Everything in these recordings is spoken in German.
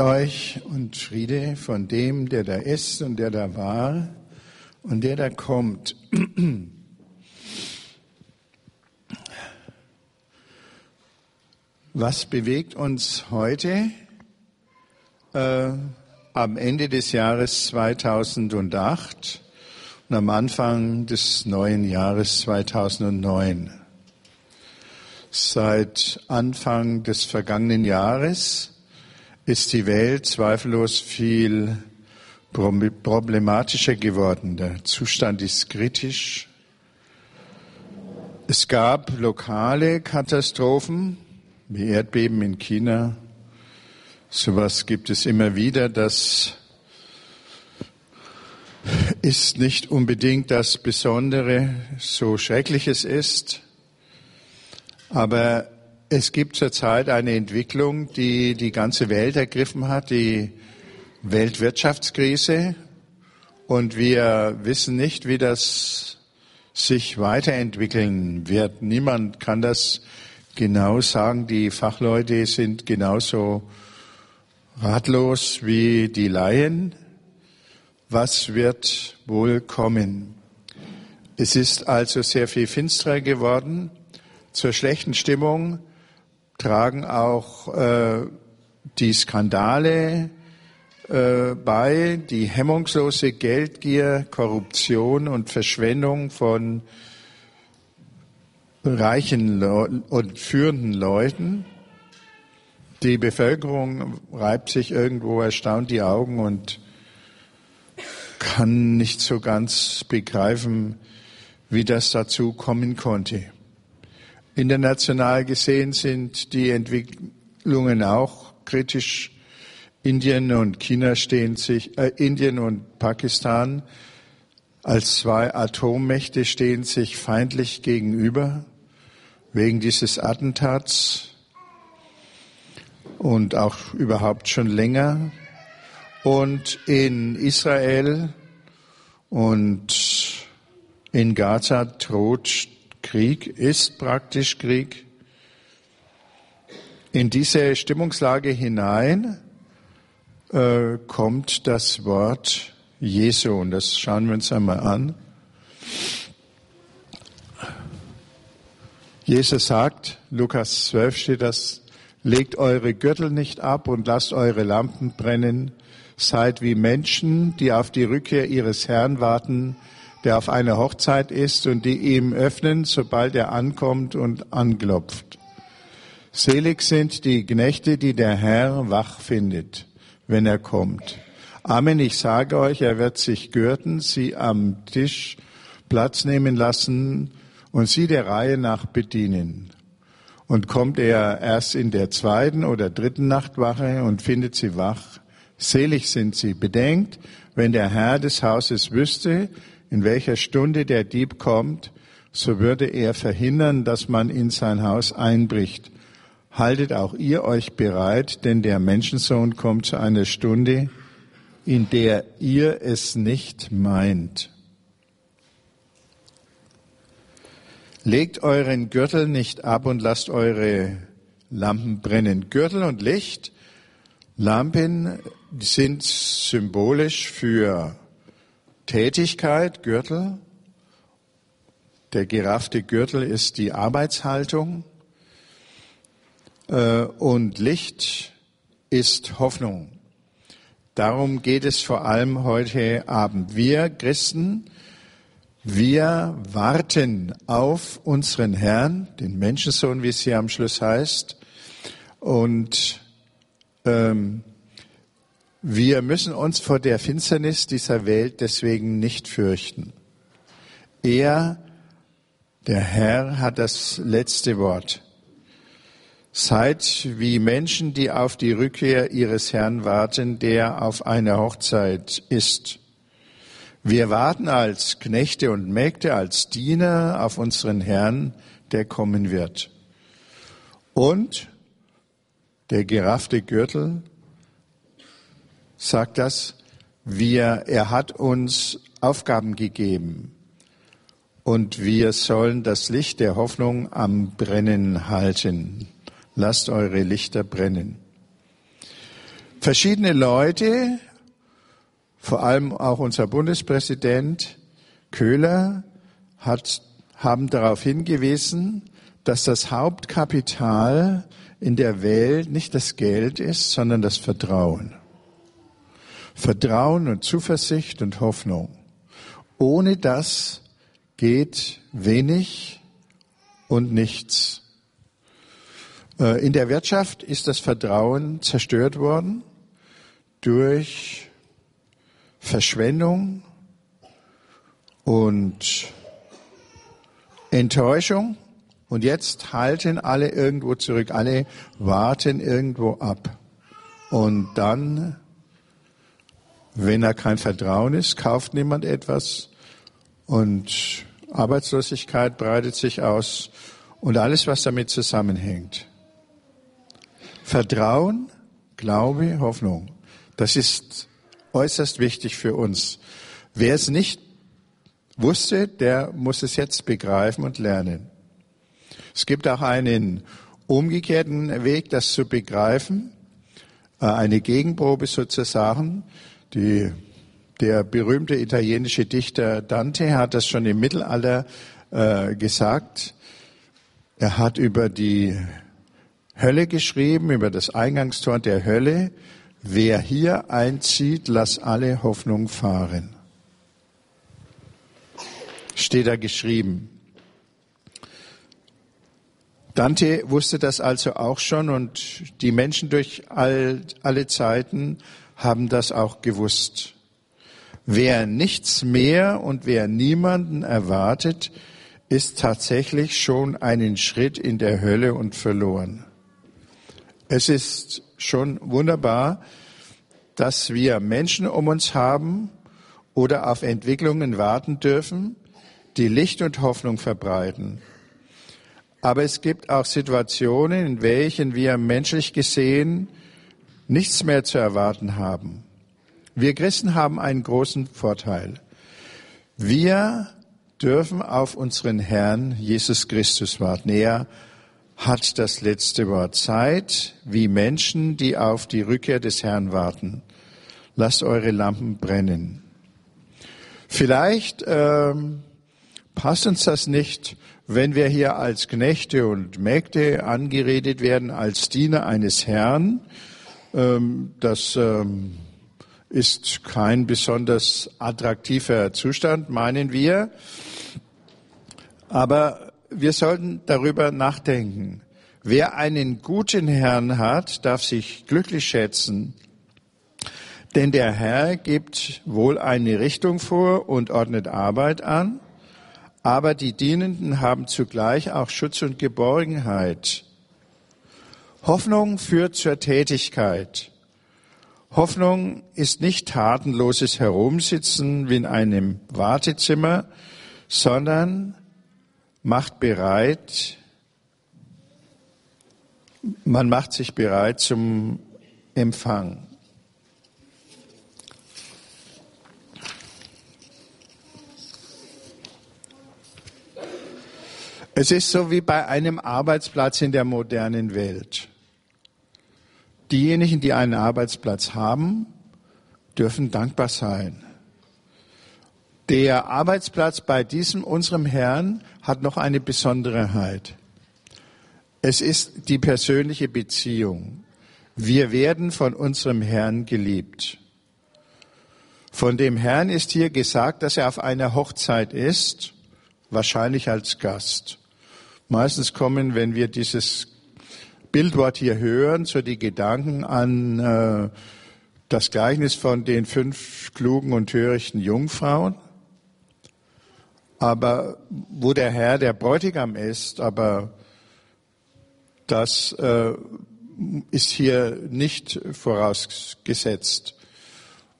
euch und Friede von dem, der da ist und der da war und der da kommt. Was bewegt uns heute äh, am Ende des Jahres 2008 und am Anfang des neuen Jahres 2009? Seit Anfang des vergangenen Jahres ist die Welt zweifellos viel problematischer geworden. Der Zustand ist kritisch. Es gab lokale Katastrophen, wie Erdbeben in China. Sowas gibt es immer wieder. Das ist nicht unbedingt das Besondere, so schrecklich es ist. Aber es gibt zurzeit eine Entwicklung, die die ganze Welt ergriffen hat, die Weltwirtschaftskrise. Und wir wissen nicht, wie das sich weiterentwickeln wird. Niemand kann das genau sagen. Die Fachleute sind genauso ratlos wie die Laien. Was wird wohl kommen? Es ist also sehr viel finsterer geworden. Zur schlechten Stimmung tragen auch äh, die Skandale äh, bei, die hemmungslose Geldgier, Korruption und Verschwendung von reichen Le und führenden Leuten. Die Bevölkerung reibt sich irgendwo erstaunt die Augen und kann nicht so ganz begreifen, wie das dazu kommen konnte. International gesehen sind die Entwicklungen auch kritisch. Indien und China stehen sich, äh, Indien und Pakistan als zwei Atommächte stehen sich feindlich gegenüber wegen dieses Attentats und auch überhaupt schon länger. Und in Israel und in Gaza droht Krieg ist praktisch Krieg. In diese Stimmungslage hinein äh, kommt das Wort Jesu und das schauen wir uns einmal an. Jesus sagt, Lukas 12 steht das, legt eure Gürtel nicht ab und lasst eure Lampen brennen, seid wie Menschen, die auf die Rückkehr ihres Herrn warten, der auf einer Hochzeit ist und die ihm öffnen, sobald er ankommt und anklopft. Selig sind die Knechte, die der Herr wach findet, wenn er kommt. Amen, ich sage euch, er wird sich gürten, sie am Tisch Platz nehmen lassen und sie der Reihe nach bedienen. Und kommt er erst in der zweiten oder dritten Nachtwache und findet sie wach, selig sind sie. Bedenkt, wenn der Herr des Hauses wüsste, in welcher Stunde der Dieb kommt, so würde er verhindern, dass man in sein Haus einbricht. Haltet auch ihr euch bereit, denn der Menschensohn kommt zu einer Stunde, in der ihr es nicht meint. Legt euren Gürtel nicht ab und lasst eure Lampen brennen. Gürtel und Licht, Lampen sind symbolisch für Tätigkeit, Gürtel. Der geraffte Gürtel ist die Arbeitshaltung äh, und Licht ist Hoffnung. Darum geht es vor allem heute Abend. Wir Christen, wir warten auf unseren Herrn, den Menschensohn, wie es hier am Schluss heißt, und ähm, wir müssen uns vor der Finsternis dieser Welt deswegen nicht fürchten. Er, der Herr, hat das letzte Wort. Seid wie Menschen, die auf die Rückkehr ihres Herrn warten, der auf einer Hochzeit ist. Wir warten als Knechte und Mägde, als Diener auf unseren Herrn, der kommen wird. Und der geraffte Gürtel sagt das, wir, er hat uns Aufgaben gegeben und wir sollen das Licht der Hoffnung am Brennen halten. Lasst eure Lichter brennen. Verschiedene Leute, vor allem auch unser Bundespräsident Köhler, hat, haben darauf hingewiesen, dass das Hauptkapital in der Welt nicht das Geld ist, sondern das Vertrauen. Vertrauen und Zuversicht und Hoffnung. Ohne das geht wenig und nichts. Äh, in der Wirtschaft ist das Vertrauen zerstört worden durch Verschwendung und Enttäuschung. Und jetzt halten alle irgendwo zurück, alle warten irgendwo ab. Und dann, wenn da kein Vertrauen ist, kauft niemand etwas und Arbeitslosigkeit breitet sich aus und alles, was damit zusammenhängt. Vertrauen, Glaube, Hoffnung. Das ist äußerst wichtig für uns. Wer es nicht wusste, der muss es jetzt begreifen und lernen. Es gibt auch einen umgekehrten Weg, das zu begreifen, äh, eine Gegenprobe sozusagen. Die, der berühmte italienische Dichter Dante hat das schon im Mittelalter äh, gesagt. Er hat über die Hölle geschrieben, über das Eingangstor der Hölle. Wer hier einzieht, lass alle Hoffnung fahren. Steht da geschrieben. Dante wusste das also auch schon und die Menschen durch all, alle Zeiten haben das auch gewusst. Wer nichts mehr und wer niemanden erwartet, ist tatsächlich schon einen Schritt in der Hölle und verloren. Es ist schon wunderbar, dass wir Menschen um uns haben oder auf Entwicklungen warten dürfen, die Licht und Hoffnung verbreiten. Aber es gibt auch Situationen, in welchen wir menschlich gesehen nichts mehr zu erwarten haben. Wir Christen haben einen großen Vorteil. Wir dürfen auf unseren Herrn Jesus Christus warten. Er hat das letzte Wort. Zeit wie Menschen, die auf die Rückkehr des Herrn warten. Lasst eure Lampen brennen. Vielleicht ähm, passt uns das nicht, wenn wir hier als Knechte und Mägde angeredet werden, als Diener eines Herrn, das ähm, ist kein besonders attraktiver Zustand, meinen wir. Aber wir sollten darüber nachdenken. Wer einen guten Herrn hat, darf sich glücklich schätzen, denn der Herr gibt wohl eine Richtung vor und ordnet Arbeit an aber die Dienenden haben zugleich auch Schutz und Geborgenheit. Hoffnung führt zur Tätigkeit. Hoffnung ist nicht tatenloses Herumsitzen wie in einem Wartezimmer, sondern macht bereit, man macht sich bereit zum Empfang. Es ist so wie bei einem Arbeitsplatz in der modernen Welt. Diejenigen, die einen Arbeitsplatz haben, dürfen dankbar sein. Der Arbeitsplatz bei diesem unserem Herrn hat noch eine Besonderheit. Es ist die persönliche Beziehung. Wir werden von unserem Herrn geliebt. Von dem Herrn ist hier gesagt, dass er auf einer Hochzeit ist, wahrscheinlich als Gast. Meistens kommen, wenn wir dieses Bildwort hier hören, so die Gedanken an äh, das Gleichnis von den fünf klugen und törichten Jungfrauen. Aber wo der Herr der Bräutigam ist, aber das äh, ist hier nicht vorausgesetzt.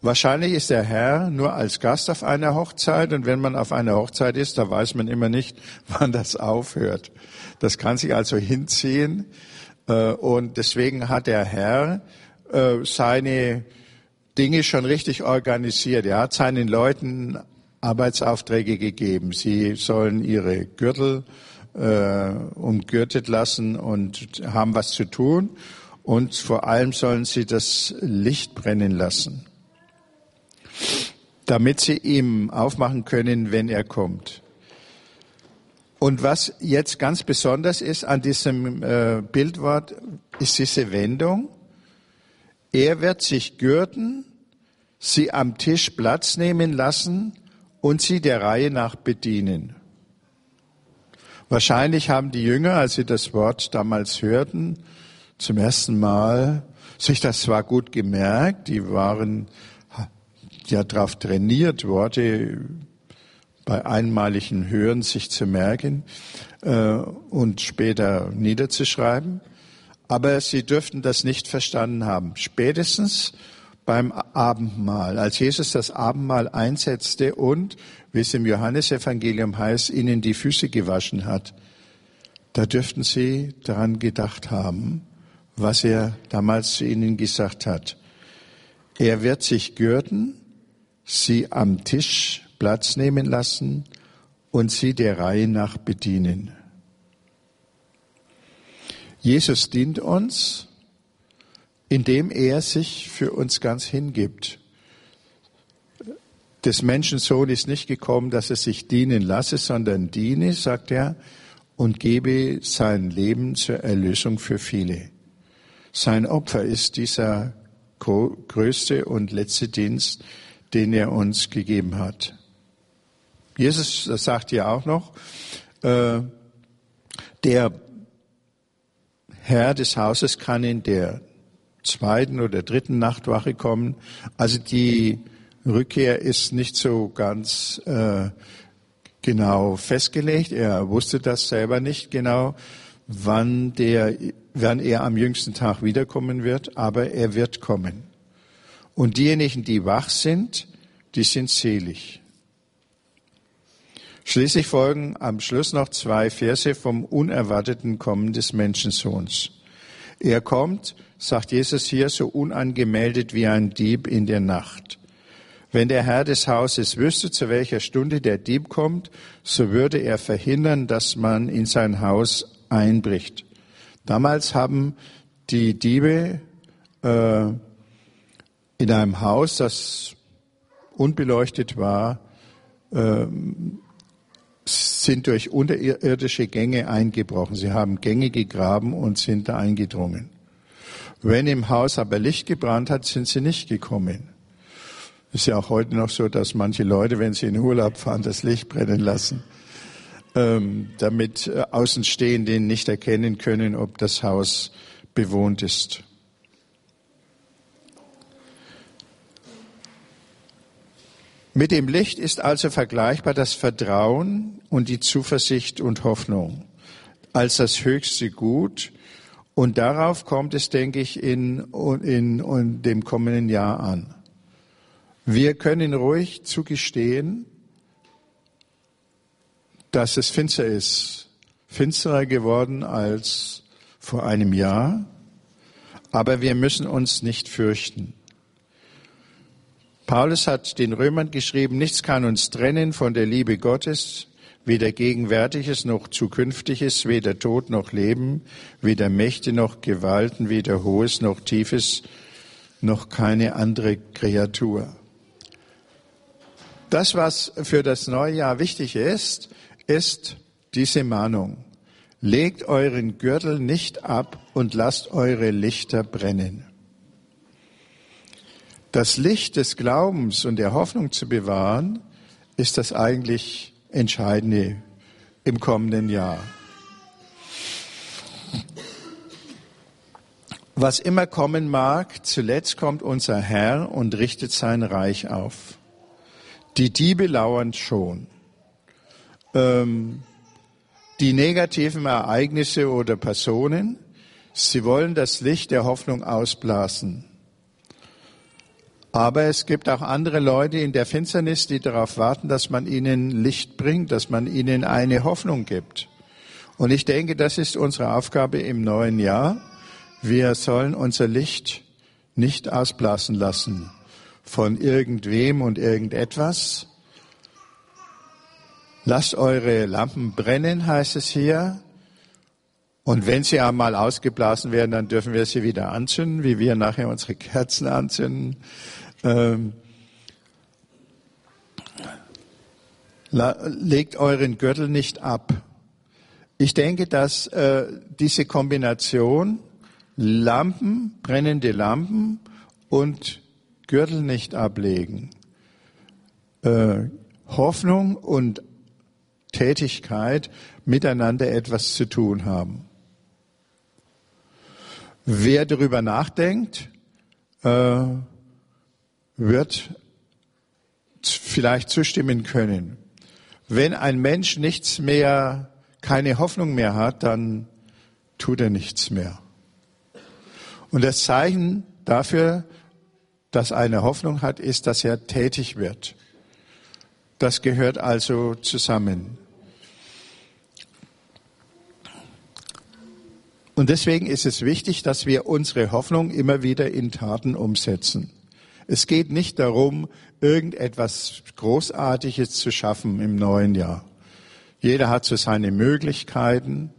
Wahrscheinlich ist der Herr nur als Gast auf einer Hochzeit und wenn man auf einer Hochzeit ist, da weiß man immer nicht, wann das aufhört. Das kann sich also hinziehen und deswegen hat der Herr äh, seine Dinge schon richtig organisiert. Er hat seinen Leuten Arbeitsaufträge gegeben. Sie sollen ihre Gürtel äh, umgürtet lassen und haben was zu tun. und vor allem sollen sie das Licht brennen lassen, damit sie ihm aufmachen können, wenn er kommt. Und was jetzt ganz besonders ist an diesem äh, Bildwort, ist diese Wendung. Er wird sich gürten, sie am Tisch Platz nehmen lassen und sie der Reihe nach bedienen. Wahrscheinlich haben die Jünger, als sie das Wort damals hörten, zum ersten Mal sich das zwar gut gemerkt, die waren ja darauf trainiert, Worte bei einmaligem Hören sich zu merken äh, und später niederzuschreiben. Aber sie dürften das nicht verstanden haben. Spätestens beim Abendmahl, als Jesus das Abendmahl einsetzte und, wie es im Johannesevangelium heißt, ihnen die Füße gewaschen hat, da dürften sie daran gedacht haben, was er damals zu ihnen gesagt hat. Er wird sich gürten, sie am Tisch Platz nehmen lassen und sie der Reihe nach bedienen. Jesus dient uns, indem er sich für uns ganz hingibt. Des Menschensohn ist nicht gekommen, dass er sich dienen lasse, sondern diene, sagt er, und gebe sein Leben zur Erlösung für viele. Sein Opfer ist dieser größte und letzte Dienst, den er uns gegeben hat. Jesus sagt ja auch noch, äh, der Herr des Hauses kann in der zweiten oder dritten Nachtwache kommen. Also die Rückkehr ist nicht so ganz äh, genau festgelegt. Er wusste das selber nicht genau, wann der, wann er am jüngsten Tag wiederkommen wird, aber er wird kommen. Und diejenigen, die wach sind, die sind selig. Schließlich folgen am Schluss noch zwei Verse vom unerwarteten Kommen des Menschensohns. Er kommt, sagt Jesus hier, so unangemeldet wie ein Dieb in der Nacht. Wenn der Herr des Hauses wüsste, zu welcher Stunde der Dieb kommt, so würde er verhindern, dass man in sein Haus einbricht. Damals haben die Diebe äh, in einem Haus, das unbeleuchtet war, äh, sind durch unterirdische Gänge eingebrochen. Sie haben Gänge gegraben und sind da eingedrungen. Wenn im Haus aber Licht gebrannt hat, sind sie nicht gekommen. Ist ja auch heute noch so, dass manche Leute, wenn sie in Urlaub fahren, das Licht brennen lassen, ähm, damit äh, Außenstehende nicht erkennen können, ob das Haus bewohnt ist. Mit dem Licht ist also vergleichbar das Vertrauen und die Zuversicht und Hoffnung als das höchste Gut. Und darauf kommt es, denke ich, in, in, in dem kommenden Jahr an. Wir können ruhig zugestehen, dass es finster ist. Finsterer geworden als vor einem Jahr. Aber wir müssen uns nicht fürchten. Paulus hat den Römern geschrieben, nichts kann uns trennen von der Liebe Gottes, weder Gegenwärtiges noch Zukünftiges, weder Tod noch Leben, weder Mächte noch Gewalten, weder Hohes noch Tiefes, noch keine andere Kreatur. Das, was für das neue Jahr wichtig ist, ist diese Mahnung. Legt euren Gürtel nicht ab und lasst eure Lichter brennen. Das Licht des Glaubens und der Hoffnung zu bewahren, ist das eigentlich Entscheidende im kommenden Jahr. Was immer kommen mag, zuletzt kommt unser Herr und richtet sein Reich auf. Die Diebe lauern schon. Ähm, die negativen Ereignisse oder Personen, sie wollen das Licht der Hoffnung ausblasen. Aber es gibt auch andere Leute in der Finsternis, die darauf warten, dass man ihnen Licht bringt, dass man ihnen eine Hoffnung gibt. Und ich denke, das ist unsere Aufgabe im neuen Jahr. Wir sollen unser Licht nicht ausblasen lassen von irgendwem und irgendetwas. Lasst eure Lampen brennen, heißt es hier. Und wenn sie einmal ausgeblasen werden, dann dürfen wir sie wieder anzünden, wie wir nachher unsere Kerzen anzünden. Ähm, legt euren Gürtel nicht ab. Ich denke, dass äh, diese Kombination Lampen, brennende Lampen und Gürtel nicht ablegen, äh, Hoffnung und Tätigkeit miteinander etwas zu tun haben. Wer darüber nachdenkt, äh, wird vielleicht zustimmen können. Wenn ein Mensch nichts mehr, keine Hoffnung mehr hat, dann tut er nichts mehr. Und das Zeichen dafür, dass eine Hoffnung hat, ist, dass er tätig wird. Das gehört also zusammen. Und deswegen ist es wichtig, dass wir unsere Hoffnung immer wieder in Taten umsetzen. Es geht nicht darum, irgendetwas Großartiges zu schaffen im neuen Jahr. Jeder hat so seine Möglichkeiten.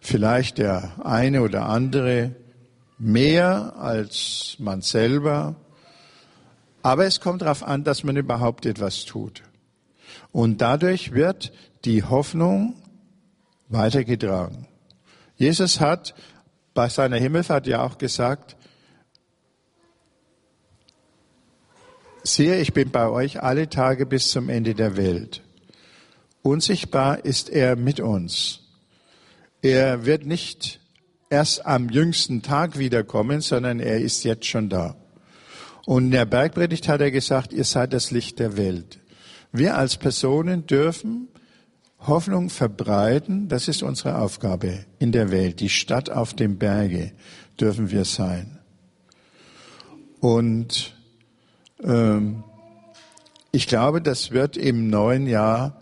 Vielleicht der eine oder andere mehr als man selber. Aber es kommt darauf an, dass man überhaupt etwas tut. Und dadurch wird die Hoffnung weitergetragen. Jesus hat bei seiner Himmelfahrt ja auch gesagt, siehe, ich bin bei euch alle Tage bis zum Ende der Welt. Unsichtbar ist er mit uns. Er wird nicht erst am jüngsten Tag wiederkommen, sondern er ist jetzt schon da. Und in der Bergpredigt hat er gesagt, ihr seid das Licht der Welt. Wir als Personen dürfen Hoffnung verbreiten, das ist unsere Aufgabe in der Welt. Die Stadt auf dem Berge dürfen wir sein. Und ähm, ich glaube, das wird im neuen Jahr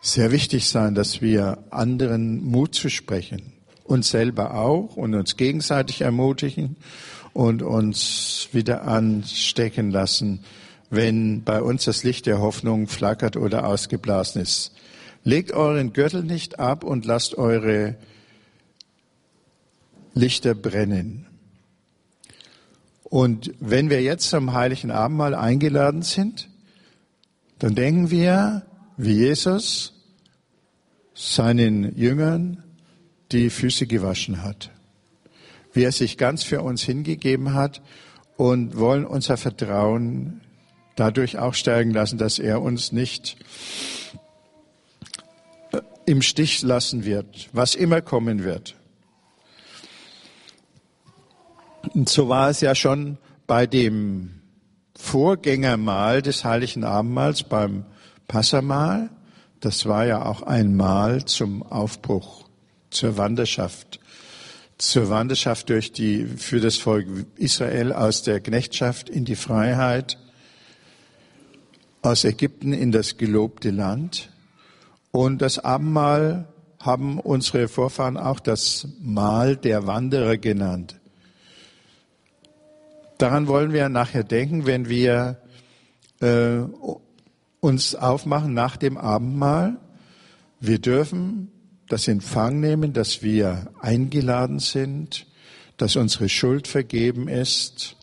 sehr wichtig sein, dass wir anderen Mut zu sprechen, uns selber auch und uns gegenseitig ermutigen und uns wieder anstecken lassen, wenn bei uns das Licht der Hoffnung flackert oder ausgeblasen ist. Legt euren Gürtel nicht ab und lasst eure Lichter brennen. Und wenn wir jetzt zum Heiligen Abendmahl eingeladen sind, dann denken wir, wie Jesus seinen Jüngern die Füße gewaschen hat, wie er sich ganz für uns hingegeben hat und wollen unser Vertrauen dadurch auch steigen lassen, dass er uns nicht im Stich lassen wird, was immer kommen wird. Und so war es ja schon bei dem Vorgängermahl des Heiligen Abendmahls beim Passamahl. Das war ja auch ein Mahl zum Aufbruch, zur Wanderschaft, zur Wanderschaft durch die, für das Volk Israel aus der Knechtschaft in die Freiheit, aus Ägypten in das gelobte Land. Und das Abendmahl haben unsere Vorfahren auch das Mahl der Wanderer genannt. Daran wollen wir nachher denken, wenn wir äh, uns aufmachen nach dem Abendmahl. Wir dürfen das in Fang nehmen, dass wir eingeladen sind, dass unsere Schuld vergeben ist,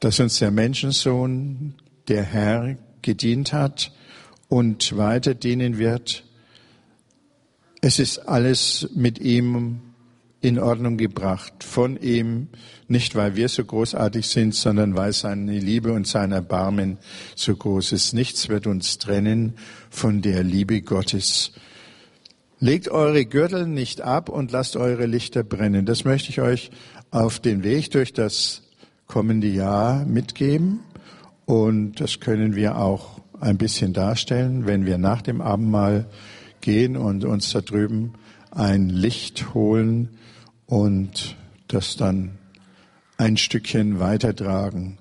dass uns der Menschensohn, der Herr, gedient hat und weiter dienen wird. Es ist alles mit ihm in Ordnung gebracht von ihm, nicht weil wir so großartig sind, sondern weil seine Liebe und sein Erbarmen so groß ist. Nichts wird uns trennen von der Liebe Gottes. Legt eure Gürtel nicht ab und lasst eure Lichter brennen. Das möchte ich euch auf den Weg durch das kommende Jahr mitgeben. Und das können wir auch ein bisschen darstellen, wenn wir nach dem Abendmahl gehen und uns da drüben ein Licht holen und das dann ein Stückchen weitertragen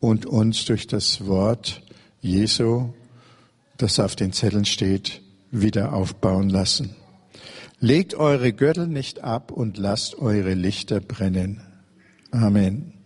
und uns durch das Wort Jesu, das auf den Zetteln steht, wieder aufbauen lassen. Legt eure Gürtel nicht ab und lasst eure Lichter brennen. Amen.